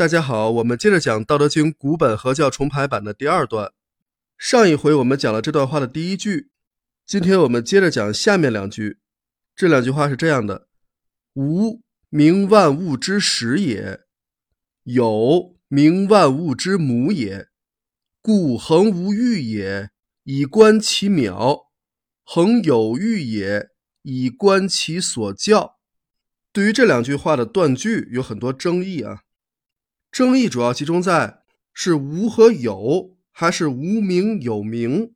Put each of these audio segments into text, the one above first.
大家好，我们接着讲《道德经》古本合教重排版的第二段。上一回我们讲了这段话的第一句，今天我们接着讲下面两句。这两句话是这样的：无名，万物之始也；有名，万物之母也。故恒无欲也，以观其渺；恒有欲也，以观其所教。对于这两句话的断句有很多争议啊。争议主要集中在是无和有，还是无名有名？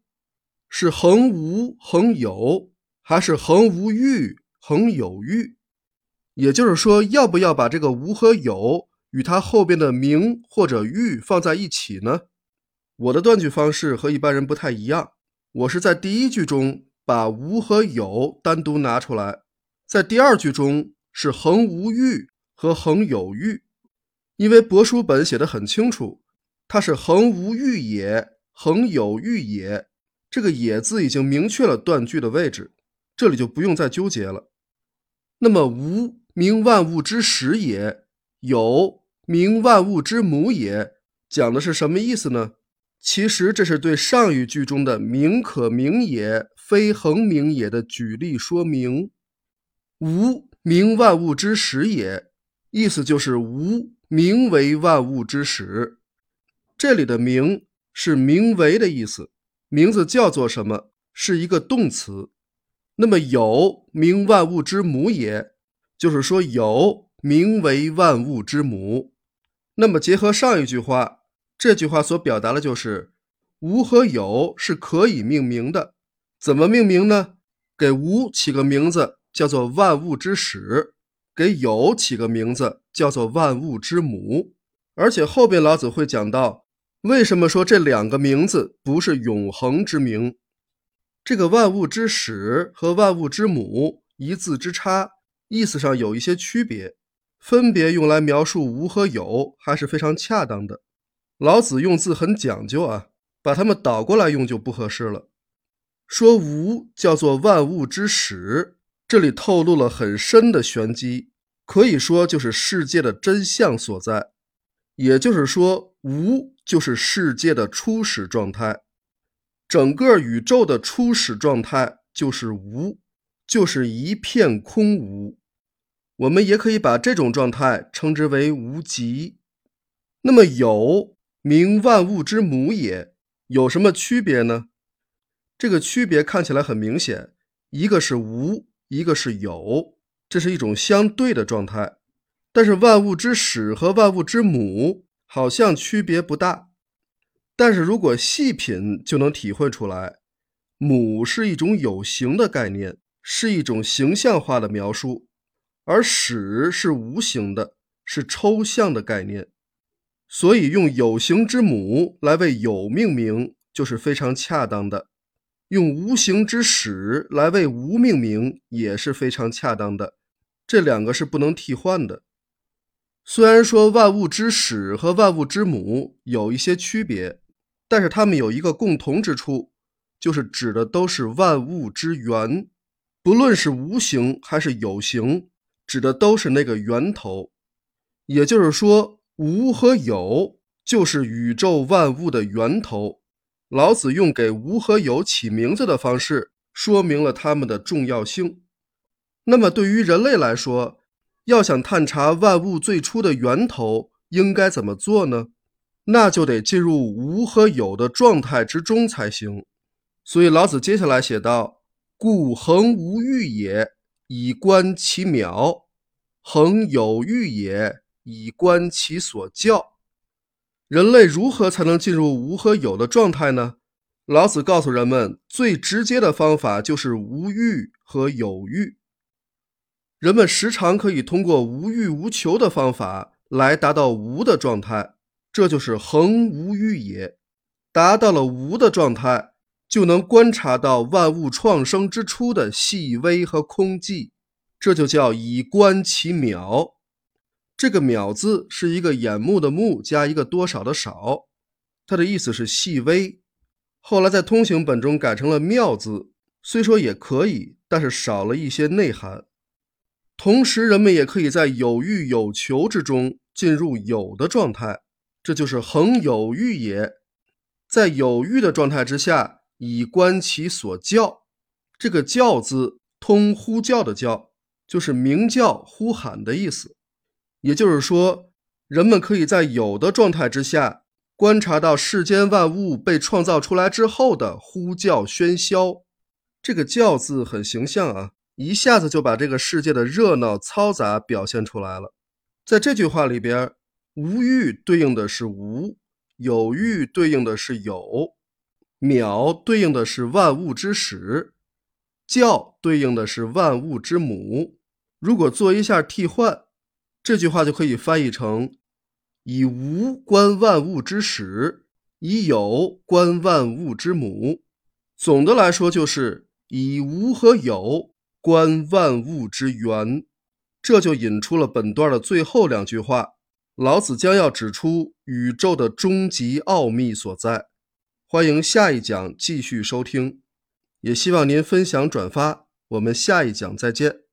是恒无恒有，还是恒无欲恒有欲？也就是说，要不要把这个无和有与它后边的名或者欲放在一起呢？我的断句方式和一般人不太一样，我是在第一句中把无和有单独拿出来，在第二句中是恒无欲和恒有欲。因为帛书本写的很清楚，它是恒无欲也，恒有欲也。这个“也”字已经明确了断句的位置，这里就不用再纠结了。那么“无名万物之始也，有名万物之母也”，讲的是什么意思呢？其实这是对上一句中的“名可名也，非恒名也”的举例说明。“无名万物之始也”，意思就是无。名为万物之始，这里的“名”是名为的意思，名字叫做什么，是一个动词。那么有名万物之母也，就是说有名为万物之母。那么结合上一句话，这句话所表达的就是无和有是可以命名的。怎么命名呢？给无起个名字，叫做万物之始。给有起个名字，叫做万物之母。而且后边老子会讲到，为什么说这两个名字不是永恒之名？这个万物之始和万物之母一字之差，意思上有一些区别，分别用来描述无和有，还是非常恰当的。老子用字很讲究啊，把它们倒过来用就不合适了。说无叫做万物之始。这里透露了很深的玄机，可以说就是世界的真相所在。也就是说，无就是世界的初始状态，整个宇宙的初始状态就是无，就是一片空无。我们也可以把这种状态称之为无极。那么有名万物之母也，有什么区别呢？这个区别看起来很明显，一个是无。一个是有，这是一种相对的状态，但是万物之始和万物之母好像区别不大。但是如果细品，就能体会出来，母是一种有形的概念，是一种形象化的描述，而始是无形的，是抽象的概念。所以用有形之母来为有命名，就是非常恰当的。用无形之始来为无命名也是非常恰当的，这两个是不能替换的。虽然说万物之始和万物之母有一些区别，但是它们有一个共同之处，就是指的都是万物之源。不论是无形还是有形，指的都是那个源头。也就是说，无和有就是宇宙万物的源头。老子用给无和有起名字的方式，说明了他们的重要性。那么，对于人类来说，要想探查万物最初的源头，应该怎么做呢？那就得进入无和有的状态之中才行。所以，老子接下来写道：“故恒无欲也，以观其渺；恒有欲也，以观其所教。”人类如何才能进入无和有的状态呢？老子告诉人们，最直接的方法就是无欲和有欲。人们时常可以通过无欲无求的方法来达到无的状态，这就是恒无欲也。达到了无的状态，就能观察到万物创生之初的细微和空寂，这就叫以观其渺。这个“渺”字是一个眼目的“目”加一个多少的“少”，它的意思是细微。后来在通行本中改成了“妙”字，虽说也可以，但是少了一些内涵。同时，人们也可以在有欲有求之中进入有的状态，这就是恒有欲也。在有欲的状态之下，以观其所教。这个“教”字通呼叫的“叫”，就是鸣叫、呼喊的意思。也就是说，人们可以在有的状态之下，观察到世间万物被创造出来之后的呼叫喧嚣。这个“叫”字很形象啊。一下子就把这个世界的热闹嘈杂表现出来了。在这句话里边，无欲对应的是无，有欲对应的是有，渺对应的是万物之始，教对应的是万物之母。如果做一下替换，这句话就可以翻译成：以无观万物之始，以有观万物之母。总的来说，就是以无和有。观万物之源，这就引出了本段的最后两句话。老子将要指出宇宙的终极奥秘所在。欢迎下一讲继续收听，也希望您分享转发。我们下一讲再见。